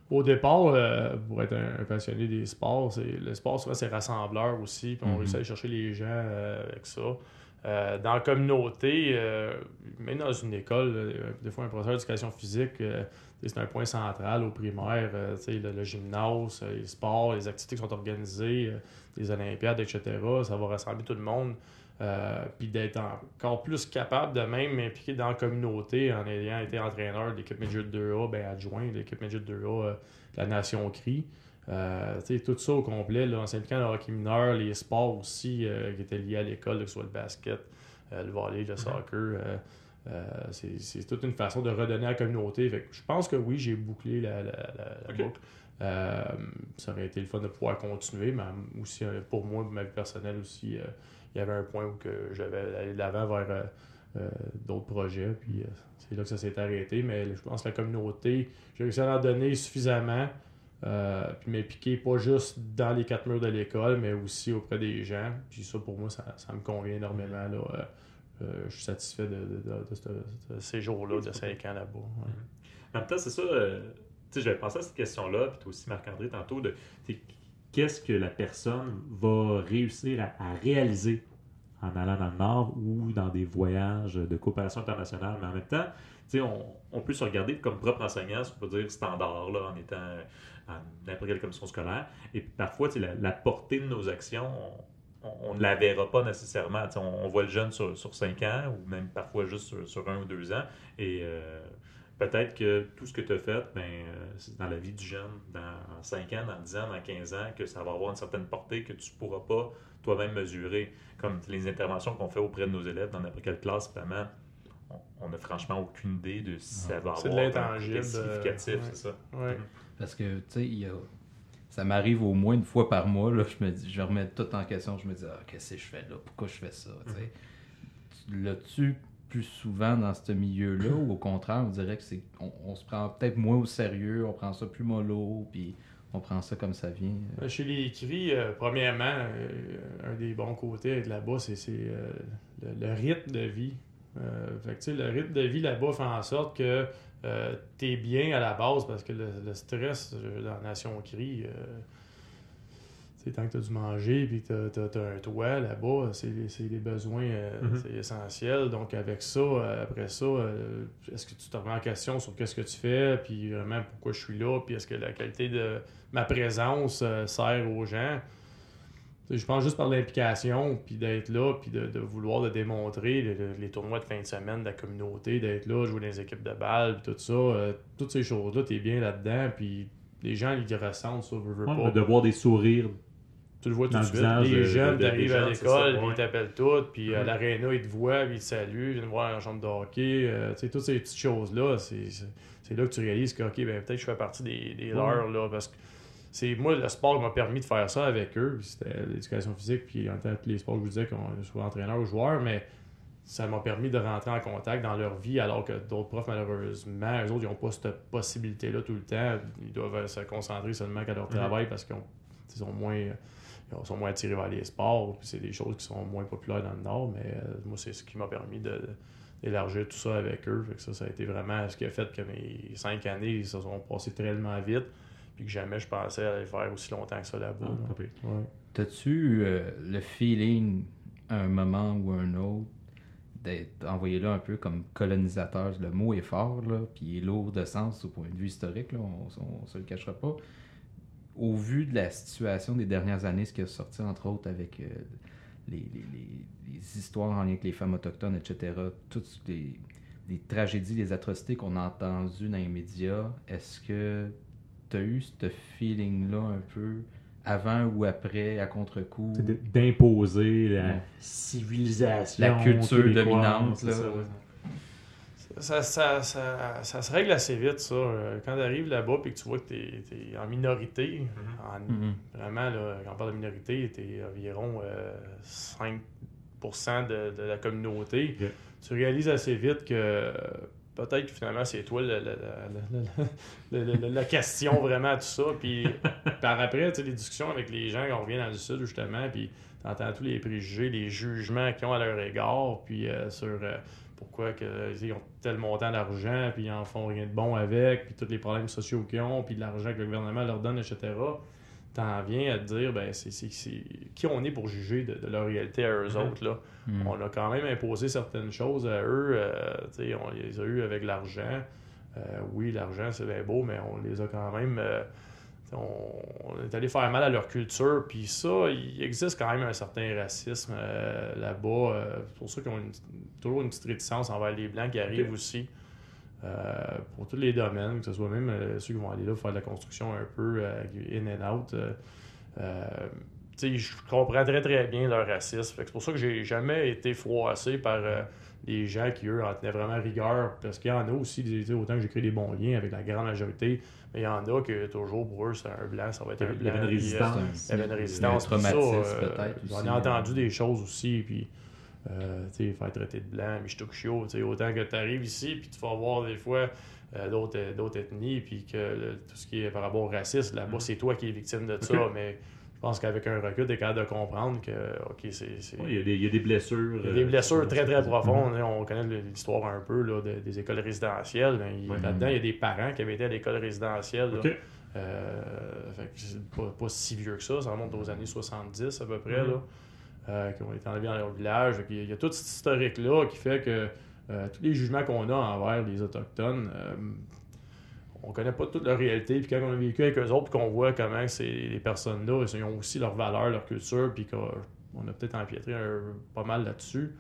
Au départ, euh, pour être un, passionné des sports, le sport, souvent, c'est rassembleur aussi. Puis on mm-hmm. réussit à aller chercher les gens euh, avec ça. Euh, dans la communauté, même dans une école, des fois, un professeur d'éducation physique, c'est un point central au primaire. Le, le, gymnase, les sports, les activités qui sont organisées, les Olympiades, etc. Ça va rassembler tout le monde. Euh, puis d'être encore plus capable de même m'impliquer dans la communauté en ayant été entraîneur de l'équipe Midget 2A, ben adjoint de l'équipe Midget 2A euh, la Nation CRI. Euh, tout ça au complet, là, en s'impliquant dans le hockey mineur, les sports aussi qui étaient liés à l'école, que ce soit le basket, le volley, le soccer. c'est toute une façon de redonner à la communauté. je pense que oui, j'ai bouclé la, boucle. ça aurait été le fun de pouvoir continuer, mais aussi pour moi, ma vie personnelle aussi, il y avait un point où j'avais allé de l'avant vers euh, euh, d'autres projets. Puis euh, c'est là que ça s'est arrêté. Mais je pense que la communauté, j'ai réussi à en donner suffisamment. Puis m'impliquer pas juste dans les quatre murs de l'école, mais aussi auprès des gens. Puis ça, pour moi, ça, me convient énormément. Là. je suis satisfait de, de, ces jours-là, de cinq ans là-bas.
En même temps, c'est ça. tu sais, j'avais pensé à cette question-là, puis toi aussi, Marc-André, tantôt, de qu'est-ce que la personne va réussir à, réaliser en allant dans le Nord ou dans des voyages de coopération internationale. Mais en même temps, on, on peut se regarder comme propre enseignant, si on peut dire standard, là, en étant à n'importe quelle commission scolaire. Et parfois, la, la, portée de nos actions, on, ne la verra pas nécessairement. On, voit le jeune sur, sur 5 ans ou même parfois juste sur, sur un ou deux ans. Et euh, peut-être que tout ce que tu as fait, ben, euh, c'est dans la vie du jeune, dans 5 ans, dans 10 ans, dans 15 ans, que ça va avoir une certaine portée que tu ne pourras pas toi-même mesurer. Comme les interventions qu'on fait auprès de nos élèves dans n'importe quelle classe, vraiment, on n'a franchement aucune idée de si ça va avoir
un significatif,
c'est ça.
Ouais.
Parce que, tu sais, ça m'arrive au moins une fois par mois, là, je me dis, je remets tout en question, je me dis, ah, qu'est-ce que je fais là, pourquoi je fais ça, mm-hmm. L'as-tu plus souvent dans ce milieu-là ou au contraire, on dirait que c'est on, se prend peut-être moins au sérieux, on prend ça plus mollo, puis on prend ça comme ça.
Euh, chez les euh, premièrement, euh, un des bons côtés de là-bas, c'est le, rythme de vie. Fait que, le rythme de vie là-bas fait en sorte que tu es bien à la base parce que le, stress dans la Nation c'est tant que tu as du manger puis que tu as, un toit là-bas, c'est des besoins
Mhm.
c'est essentiel. Donc, avec ça, euh, après ça, euh, est-ce que tu te remets en question sur qu'est-ce que tu fais, puis vraiment pourquoi je suis là, puis est-ce que la qualité de ma présence euh, sert aux gens? Je pense juste par l'implication, puis d'être là, puis de, de vouloir le démontrer, le- le- les tournois de fin de semaine de la communauté, d'être là, jouer dans les équipes de balle, puis tout ça, euh, toutes ces choses-là, tu es bien là-dedans, puis les gens, ils ressentent ça,
Ouais,
pas.
de voir des sourires.
Tu le vois tout de suite. Les jeunes, t'arrives à l'école, ils t'appellent toutes, puis à
Mhm.
l'aréna, ils te voient, puis ils te saluent, ils viennent voir en chambre de hockey. euh, tu sais, toutes ces petites choses-là, c'est là que tu réalises que, OK, ben, peut-être que je fais partie des, des leurs, là, parce que c'est moi, le sport m'a permis de faire ça avec eux, c'était l'éducation physique, puis en temps, tous les sports que je vous disais, qu'on soit entraîneur ou joueur, mais ça m'a permis de rentrer en contact dans leur vie, alors que d'autres profs, malheureusement, eux autres, ils n'ont pas cette possibilité-là tout le temps. Ils doivent se concentrer seulement qu'à leur
Mhm.
travail parce qu'ils ont- ils moins, ils sont moins attirés vers les sports. Puis c'est des choses qui sont moins populaires dans le Nord, mais euh, moi, c'est ce qui m'a permis d'élargir tout ça avec eux. Fait que ça, ça a été vraiment ce qui a fait que mes cinq années ils se sont passées tellement vite, puis que jamais je pensais aller faire aussi longtemps que ça là-bas.
Ah.
Ouais.
T'as-tu eu euh, le feeling, à un moment ou un autre, d'être envoyé là un peu comme colonisateur? Le mot est fort, là, puis il est lourd de sens au point de vue historique, là, on, on, se le cachera pas. Au vu de la situation des dernières années, ce qui a sorti entre autres avec euh, les, les- les- les histoires en lien avec les femmes autochtones, etc., toutes les, tragédies, les atrocités qu'on a entendues dans les médias, est-ce que tu as eu ce feeling-là un peu avant ou après, à contre-coup?
D'imposer la civilisation.
La culture dominante, là.
ça, ouais.
Ça, ça, ça, ça se règle assez vite, ça. Euh, Quand tu arrives là-bas et que tu vois que tu es, en minorité, en-
Mhm.
vraiment, là, quand on parle de minorité, tu es environ euh, 5% de, de la communauté. Tu réalises assez vite que euh, peut-être que finalement, c'est toi le- le- le- le- le- le- la question (laughs) vraiment à tout ça. Puis par après, tu sais, les discussions avec les gens, on revient dans le sud justement, puis tu entends tous les préjugés, les jugements qu'ils ont à leur égard, puis euh, sur euh, pourquoi que, ils ont tel montant d'argent, puis ils en font rien de bon avec, puis tous les problèmes sociaux qu'ils ont, puis l'argent que le gouvernement leur donne, etc. T'en viens à te dire, ben, c'est, qui on est pour juger de, de leur réalité à eux
Mhm.
autres, là?
Mhm.
On a quand même imposé certaines choses à eux. euh, tu sais, on les a eu avec l'argent. Euh, oui, l'argent, c'est bien beau, mais on les a quand même. euh, on, est allé faire mal à leur culture. Puis ça, il existe quand même un certain racisme euh, là-bas. euh, c'est pour ça qu'ils ont une- toujours une petite réticence envers les Blancs qui arrivent aussi. euh, pour tous les domaines, que ce soit même ceux qui vont aller là faire de la construction un peu in and out. je comprends très très bien leur racisme. C'est pour ça que j'ai jamais été froissé par des gens qui, eux, en tenaient vraiment rigueur. Parce qu'il y en a aussi, des- autant que j'ai créé des bons liens avec la grande majorité, mais il y en a que toujours pour eux, c'est un blanc, ça va être un
Il y avait
blanc.
une
euh,
résistance.
il y avait une résistance.
Un traumatisme,
euh,
peut-être,
J'en ai entendu
euh.
des choses aussi. Puis, euh, tu sais, faire traiter de blanc, Michtokushio, tu sais, autant que tu arrives ici, puis tu vas voir des fois euh, d'autres d'autres ethnies, puis que le- tout ce qui est par rapport au racisme, là-bas,
Mhm.
c'est toi qui es victime de (laughs) ça. Mais je pense qu'avec un recul, tu es capable de comprendre que, OK, c'est.
Ouais, il, y a des, il y a des blessures.
il y a des
euh,
blessures très très
Mhm.
profondes. hein. On connaît l'histoire un peu là, de- des écoles résidentielles.
Ouais.
Là-dedans, il y a des parents qui avaient été à l'école résidentielle. là. Euh, fait que c'est pas, pas si vieux que ça. Ça remonte aux années 70 à peu près.
Mhm.
là, euh, qui ont été enlevés dans leur village. Y il y a tout cet historique-là qui fait que euh, tous les jugements qu'on a envers les Autochtones, on connaît pas toute leur réalité. Puis quand on a vécu avec eux autres, qu'on voit comment ces les personnes-là, ils ont aussi leurs valeurs, leur culture, puis qu'on on a peut-être empiétré pas mal là-dessus.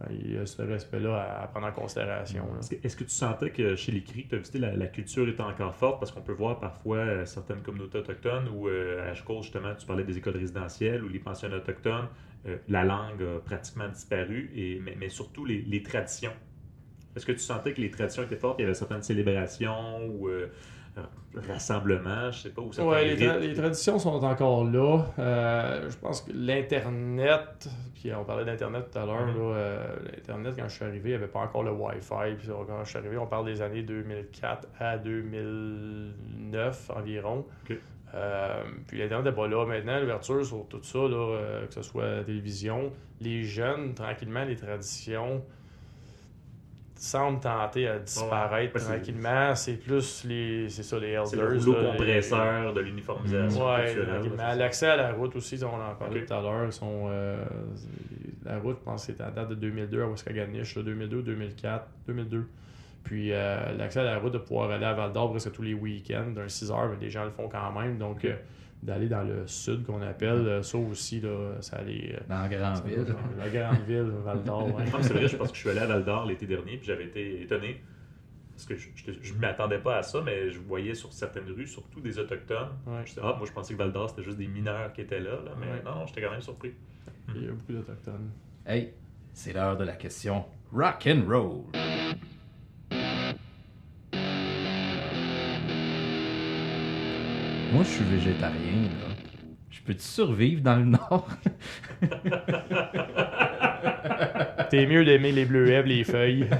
Ben, Il y a ce respect-là à, prendre en considération.
Est-ce que, que tu sentais que chez les CRI, tu as visité la, culture était encore forte? Parce qu'on peut voir parfois euh, certaines communautés autochtones ou euh, à Ashcole, justement, tu parlais des écoles résidentielles ou les pensionnats autochtones, euh, la langue a pratiquement disparu, et, mais, surtout les traditions. Est-ce que tu sentais que les traditions étaient fortes? Il y avait certaines célébrations ou euh, rassemblements, je sais pas, ou certains
Ouais, les, tra- les traditions sont encore là. Euh, je pense que l'Internet, puis on parlait d'Internet tout à l'heure,
Mhm.
euh, l'Internet, quand je suis arrivé, il n'y avait pas encore le Wi-Fi. Puis quand je suis arrivé, on parle des années 2004 à 2009 environ.
Ok.
Euh, puis l'Internet n'est pas là. Maintenant, l'ouverture sur tout ça, là, euh, que ce soit la télévision, les jeunes, tranquillement, les traditions semble tenter à disparaître
Ouais, c'est-
tranquillement. C'est plus les, c'est ça, les
C'est
elders.
le
là, les-
compresseur de l'uniformisation.
Ouais,
c'est
L'accès à la route aussi, on en parlait tout à l'heure. sont, euh, la route, je pense que c'était à date de 2002 à Waskaganish, là, 2002, 2004, 2002. Puis euh, l'accès à la route, de pouvoir aller à Val d'Or presque tous les week-ends, d'un 6 heures, mais les gens le font quand même. Donc, euh, d'aller dans le sud qu'on appelle, euh, ça aussi, là, ça allait. euh,
Dans la grande ville.
La grande ville, Val d'Or. (laughs) ouais.
C'est vrai, je pense que je suis allé à Val d'Or l'été dernier, puis j'avais été étonné. Parce que je ne m'attendais pas à ça, mais je voyais sur certaines rues, surtout des Autochtones.
Ouais.
Je disais, ah, moi je pensais que Val d'Or c'était juste des mineurs qui étaient là, là, mais
Ouais.
non, non, j'étais quand même surpris.
Il y a beaucoup d'Autochtones.
Hey, c'est l'heure de la question rock and roll. Moi, je suis végétarien, là. Je peux-tu survivre dans le (laughs) Nord?
T'es mieux d'aimer les bleuets, les feuilles. (laughs)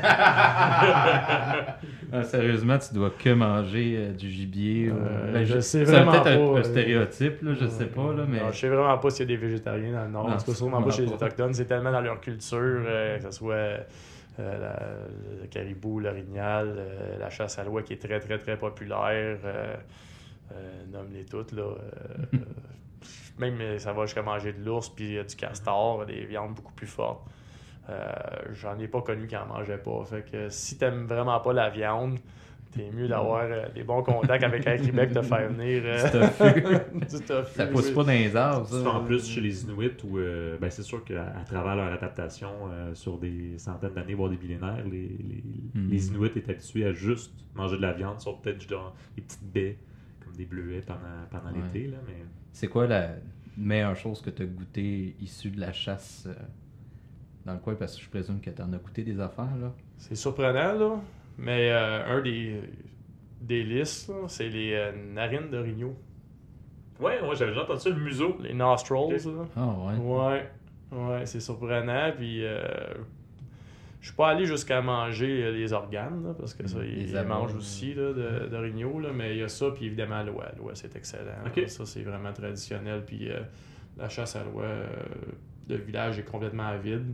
Ah, sérieusement, tu dois que manger euh, du gibier. ou-
Euh,
Ben,
je sais
c'est
vraiment
peut-être un,
pas, euh,
stéréotype, là, je sais pas, là, mais...
Non, je sais vraiment pas s'il y a des végétariens dans le Nord.
Non,
en tout cas, sûrement pas chez les
pas.
Autochtones. C'est tellement dans leur culture, euh, que ce soit euh, la- le caribou, l'orignal, euh, la chasse à l'oie qui est très, très, très populaire. Euh, euh, Nomme-les toutes, là. Euh, même, euh, ça va jusqu'à manger de l'ours, puis euh, du castor, des viandes beaucoup plus fortes. Euh, J'en ai pas connu qui en mangeaient pas. Fait que si t'aimes vraiment pas la viande, t'es mieux d'avoir euh, des bons contacts avec un Québec te faire venir euh, (laughs)
Du tofu. Ça pousse pas dans les arbres, ça.
En plus, chez les Inuits, où euh, ben, c'est sûr qu'à à travers leur adaptation euh, sur des centaines d'années, voire des millénaires, les, les,
Mhm.
les Inuits étaient habitués à juste manger de la viande, sur peut-être genre des petites baies, des bleuets pendant, pendant
Ouais.
l'été. là, Mais...
C'est quoi la meilleure chose que tu as goûté issue de la chasse euh, dans le coin? Parce que je présume que tu en as goûté des affaires, là.
C'est surprenant, là. Mais euh, un des délices, là, c'est les euh, narines d'orignal.
Ouais, moi j'avais déjà entendu ça, le museau.
Les nostrils.
Ah ouais.
Ouais. Ouais, c'est surprenant. Puis, euh, je suis pas allé jusqu'à manger euh, les organes, là, parce que ça,
Les
ils, mangent aussi là, de- d'orignal, là, mais il y a ça, puis évidemment l'oie. L'oie, c'est excellent.
Ok.
Ça, c'est vraiment traditionnel. Puis, euh, la chasse à l'oie, euh, le village est complètement vide.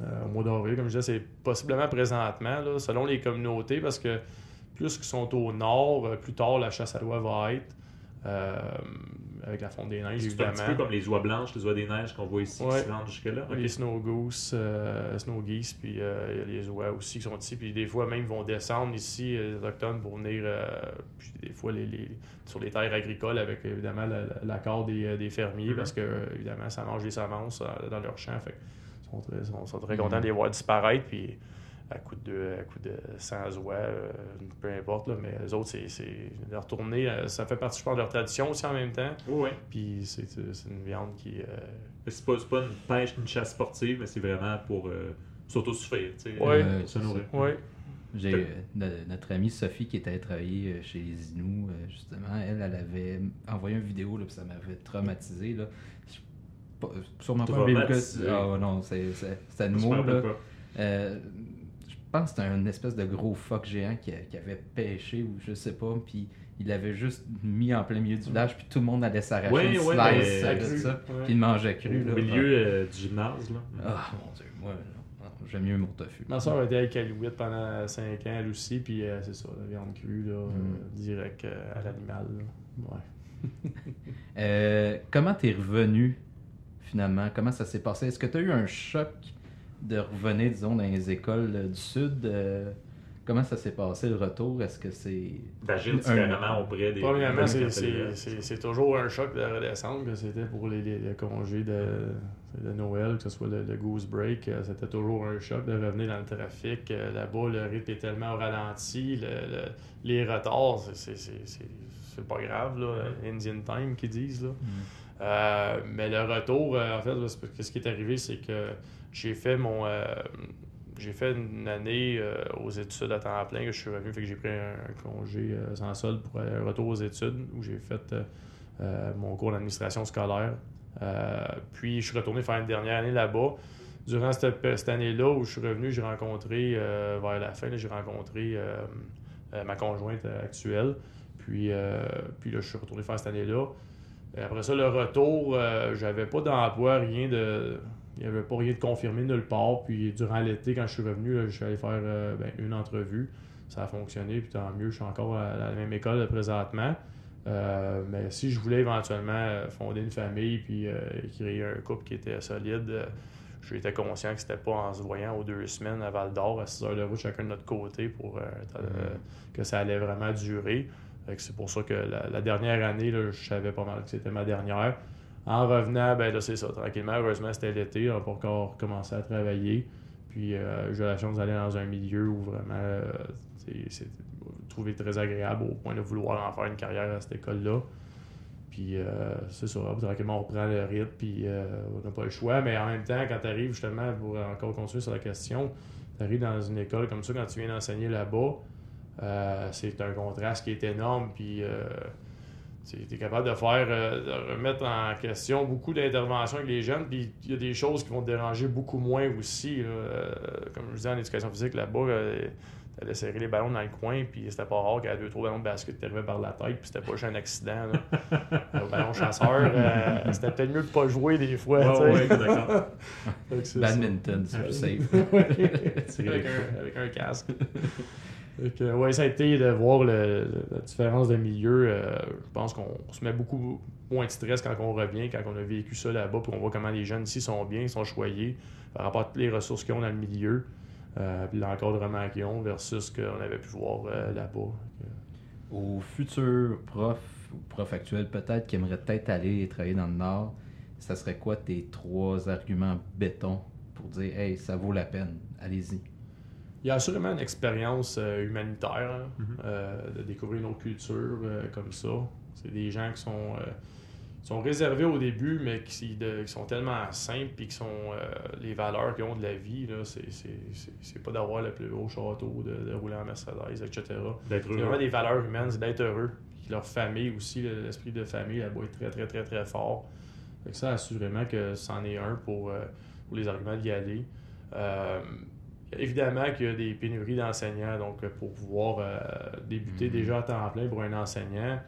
Euh, au mois d'avril, comme je disais, c'est possiblement présentement, là, selon les communautés, parce que plus qu'ils sont au nord, euh, plus tard la chasse à l'oie va être. Avec la fonte des neiges,
C'est un petit peu comme les oies blanches, les oies des neiges qu'on voit ici
Ouais.
qui se rendent jusque-là.
Les snow goose, euh, snow geese, puis euh, il y a les oies aussi qui sont ici. Puis des fois, même, ils vont descendre ici, euh, les autochtones, pour venir, euh, puis des fois, les, les- sur les terres agricoles, avec évidemment la- la- l'accord des, euh, des fermiers,
Mhm.
parce que, évidemment, ça mange les semences dans leur champ. Fait que ils sont très, sont, sont très
Mhm.
contents de les voir disparaître. Puis à coup de, à coup de 100 oies, euh, peu importe, là, mais les autres, c'est, c'est de retourner. euh, ça fait partie, je pense, de leur tradition aussi en même temps.
Oui, oui.
Puis c'est, c'est une viande qui. euh,
C'est pas, c'est pas une pêche, une chasse sportive, mais c'est vraiment pour euh, s'autosuffire. tu sais,
Ouais.
euh, se nourrir.
ouais.
J'ai euh, no- notre amie Sophie qui était travailler chez les Inuits, justement, elle, elle avait envoyé une vidéo, là, puis ça m'avait traumatisé. Là. Je- pas- sûrement pas un. Ah non, c'est
me
mot. Là. Euh, pense que c'était un espèce de gros phoque géant qui, a- qui avait pêché ou je sais pas, puis il l'avait juste mis en plein milieu du village, puis tout le monde allait s'arracher
Ouais,
une
ouais,
slice
mais-
de
Cru,
ça,
ouais.
puis il mangeait cru.
Au
Là.
milieu euh, du gymnase. Là.
Ah, mon dieu, moi, j'aime mieux mon tofu.
Ma soeur était avec Alouette pendant 5 ans, elle aussi, puis euh, c'est ça, la viande crue, là, euh,
Mm.
direct euh, à l'animal. Ouais.
Euh, comment t'es revenu finalement? Comment ça s'est passé? Est-ce que tu as eu un choc de revenir, disons, dans les écoles euh, du Sud? Euh, comment ça s'est passé le retour? Est-ce que c'est.
D'agir
Un-
différemment auprès des.
Premièrement, c'est-
quand
c'est
t'es-
c'est- c'est toujours un choc de redescendre, que c'était pour les, les- les congés de, de Noël, que ce soit le, le Goose Break, euh, c'était toujours un choc de revenir dans le trafic. Là-bas, le rythme est tellement au ralenti, le- le- les retards, c'est- c'est- c'est c'est- c'est pas grave, là, Indian Time qu'ils disent. Là. Euh, mais le retour, en fait, c'est parce que ce qui est arrivé, c'est que j'ai fait mon. euh, j'ai fait une année euh, aux études à temps plein que je suis revenu, fait que j'ai pris un, congé euh, sans solde pour un retour aux études où j'ai fait mon cours d'administration scolaire. Puis je suis retourné faire une dernière année là-bas. Durant cette, cette année-là où je suis revenu, j'ai rencontré, vers la fin, j'ai rencontré ma conjointe actuelle. Puis, puis là, je suis retourné faire cette année-là. Après ça, le retour, euh, j'avais pas d'emploi, rien de, Il n'y avait pas rien de confirmé nulle part. Puis durant l'été, quand je suis revenu, là, je suis allé faire euh, ben, une entrevue. Ça a fonctionné, puis tant mieux, je suis encore à la même école là, présentement. Euh, mais si je voulais éventuellement euh, fonder une famille puis euh, créer un couple qui était solide, euh, j'étais conscient que c'était pas en se voyant aux deux semaines à Val d'Or, à 6 heures de route chacun de notre côté, pour euh, euh, que ça allait vraiment durer. C'est pour ça que la, la dernière année, là, je savais pas mal que c'était ma dernière. En revenant, ben là, c'est ça, tranquillement. Heureusement, c'était l'été, on n'a pas encore commencé à travailler. Puis euh, j'ai la chance d'aller dans un milieu où vraiment euh, c'est trouvé très agréable au point de vouloir en faire une carrière à cette école-là. Puis euh, c'est ça, tranquillement on reprend le rythme, puis on n'a pas le choix. Mais en même temps, quand tu arrives justement, pour encore continuer sur la question, tu arrives dans une école comme ça, quand tu viens d'enseigner là-bas, c'est un contraste qui est énorme. Puis tu es capable de faire, euh, de remettre en question beaucoup d'interventions avec les jeunes. Puis il y a des choses qui vont te déranger beaucoup moins aussi. là. Euh, comme je disais en éducation physique là-bas, euh, t'allais serrer les ballons dans le coin, puis c'était pas rare qu'il y ait deux, trois ballons de basket qui par la tête, puis c'était pas juste un accident. Là. (laughs) Au ballon chasseur, euh, c'était peut-être mieux de pas jouer des fois.
Ouais, d'accord. (laughs)
Badminton, c'est plus safe.
ça. (laughs) avec, un, avec un casque. Fait que, ouais, ça a été de voir le- la différence de milieu. euh, je pense qu'on se met beaucoup moins de stress quand on revient, quand on a vécu ça là-bas, puis on voit comment les jeunes ici sont bien, sont choyés par rapport à toutes les ressources qu'ils ont dans le milieu, euh, puis l'encadrement qu'ils ont versus ce qu'on avait pu voir euh, là-bas.
Au futur prof ou prof actuel, peut-être qui aimerait peut-être aller travailler dans le Nord, ça serait quoi tes trois arguments béton pour dire Hey, ça vaut la peine, allez-y.
Il y a assurément une expérience euh, humanitaire, hein,
Mhm.
euh, de découvrir une autre culture euh, comme ça. C'est des gens qui sont, euh, sont réservés au début, mais qui, de- qui sont tellement simples et qui sont les valeurs qu'ils ont de la vie. C'est pas d'avoir le plus gros château, de, de rouler en Mercedes, etc. C'est vraiment des valeurs humaines, c'est d'être heureux. Puis leur famille aussi, le- l'esprit de famille là-bas est très, très, très, très fort. Fait que ça, assurément que c'en est un pour, pour les arguments d'y aller. Euh, évidemment qu'il y a des pénuries d'enseignants, donc euh, pour pouvoir euh, débuter
Mhm.
déjà à temps plein pour un enseignant,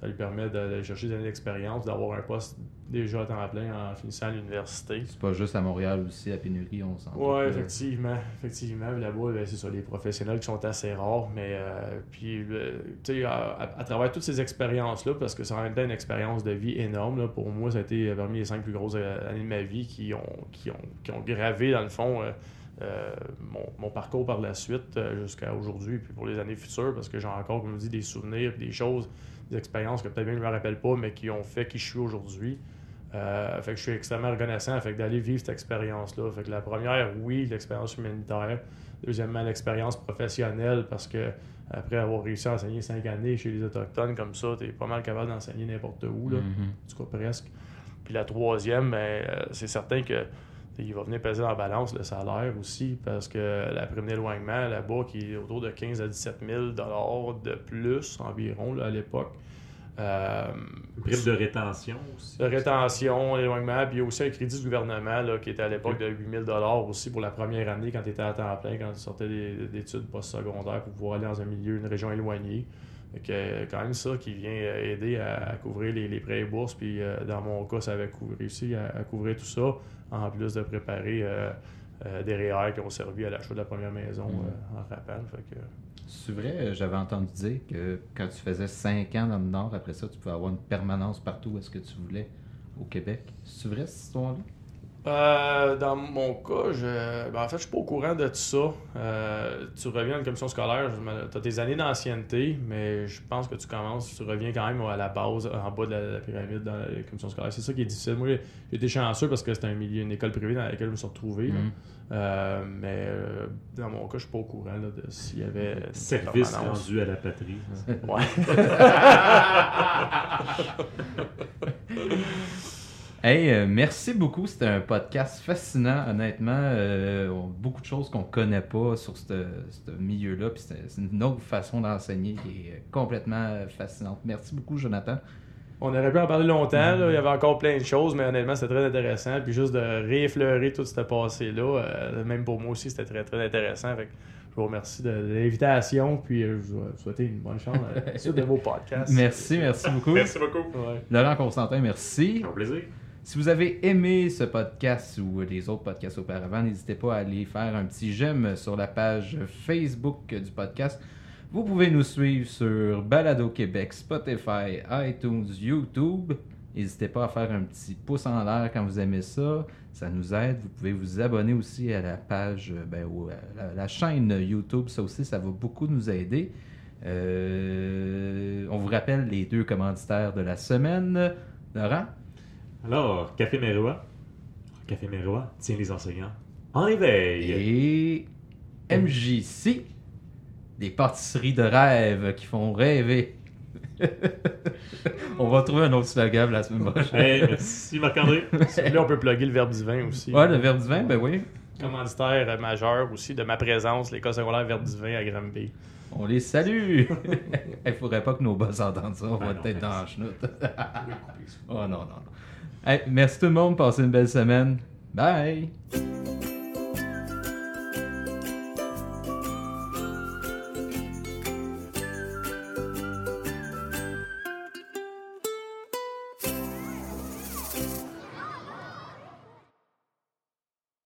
ça lui permet d'aller chercher des années d'expérience, d'avoir un poste déjà à temps plein en finissant l'université.
C'est pas juste à Montréal aussi, à pénurie, on s'en
Oui,
là.
effectivement. Effectivement, là-bas, ben, c'est ça, les professionnels qui sont assez rares, mais euh, puis, euh, tu sais, à, travers toutes ces expériences-là, parce que ça a en même temps une expérience de vie énorme, là, pour moi, ça a été parmi les cinq plus grosses euh, années de ma vie qui ont, qui ont, qui ont gravé, dans le fond, euh, euh, mon, mon parcours par la suite euh, jusqu'à aujourd'hui, puis pour les années futures, parce que j'ai encore, comme je dis, des souvenirs, des choses, des expériences que peut-être bien je ne me rappelle pas, mais qui ont fait qui je suis aujourd'hui. Euh, fait que je suis extrêmement reconnaissant fait que d'aller vivre cette expérience-là. Fait que la première, oui, l'expérience humanitaire. Deuxièmement, l'expérience professionnelle parce que après avoir réussi à enseigner cinq années chez les Autochtones comme ça, tu es pas mal capable d'enseigner n'importe où, là,
Mhm.
en tout cas presque. Puis la troisième, ben, euh, c'est certain que il va venir peser en balance le salaire aussi parce que la prime d'éloignement là-bas qui est autour de 15 à 17 000 de plus environ là, à l'époque. Euh,
prime de rétention aussi.
de rétention, l'éloignement, puis il y a aussi un crédit du gouvernement là, qui était à l'époque de 8000 aussi pour la première année quand tu étais à temps plein, quand tu sortais des- d'études postsecondaires pour pouvoir aller dans un milieu, une région éloignée. Euh, quand même ça qui vient euh, aider à, à couvrir les, les prêts et bourses. Puis euh, dans mon cas, ça avait réussi à, à couvrir tout ça, en plus de préparer euh, des REER qui ont servi à l'achat de la première maison euh, en Rapal. Fait que,
C'est vrai, j'avais entendu dire que quand tu faisais 5 ans dans le Nord, après ça, tu pouvais avoir une permanence partout où est-ce que tu voulais au Québec. C'est vrai cette histoire-là?
Euh, dans mon cas, je, ben, en fait, je suis pas au courant de tout ça. Euh, tu reviens à une commission scolaire, tu as tes années d'ancienneté, mais je pense que tu commences, tu reviens quand même à la base, en bas de la, la pyramide dans la commission scolaire. C'est ça qui est difficile. Moi, j'ai été chanceux parce que c'était un milieu, une école privée dans laquelle je me suis retrouvé.
Mhm.
Euh, mais dans mon cas, je suis pas au courant là, de s'il y avait.
Service rendu à la patrie.
Ouais. (laughs) (laughs)
Hey, euh, merci beaucoup. C'était un podcast fascinant, honnêtement. Euh, beaucoup de choses qu'on connaît pas sur ce milieu-là. Puis c'est une autre façon d'enseigner qui est complètement euh, fascinante. Merci beaucoup, Jonathan.
On aurait pu en parler longtemps, là. il y avait encore plein de choses, mais honnêtement, c'était très intéressant. Puis juste de réeffleurer tout ce passé-là, euh, même pour moi aussi, c'était très, très intéressant. Fait que je vous remercie de, de l'invitation, puis je vous souhaite une bonne chance à la suite de vos podcasts.
Merci, merci beaucoup.
Merci beaucoup.
Ouais.
Laurent Constantin, merci.
Au plaisir.
Si vous avez aimé ce podcast ou les autres podcasts auparavant, n'hésitez pas à aller faire un petit j'aime sur la page Facebook du podcast. Vous pouvez nous suivre sur Balado Québec, Spotify, iTunes, YouTube. N'hésitez pas à faire un petit pouce en l'air quand vous aimez ça. Ça nous aide. Vous pouvez vous abonner aussi à la page, ben, à la, la chaîne YouTube. Ça aussi, ça va beaucoup nous aider. Euh, on vous rappelle les deux commanditaires de la semaine. Laurent?
Alors, Café Méroa. Café Méroa tient les enseignants en éveil.
Et MJC, des pâtisseries de rêve qui font rêver. (laughs) On va trouver un autre slogan la semaine prochaine.
Hey, merci Marc-André.
Là, on peut plugger le verbe divin aussi.
Ouais, le verre du vin, ben oui.
Commanditaire majeur aussi de ma présence, l'école secondaire verbe divin à Granby.
On les salue. (laughs) Il faudrait pas que nos boss entendent ça. On va
Ah non,
être dans la chenoute. (laughs) oh non, non, non. Merci tout le monde. Passez une belle semaine. Bye.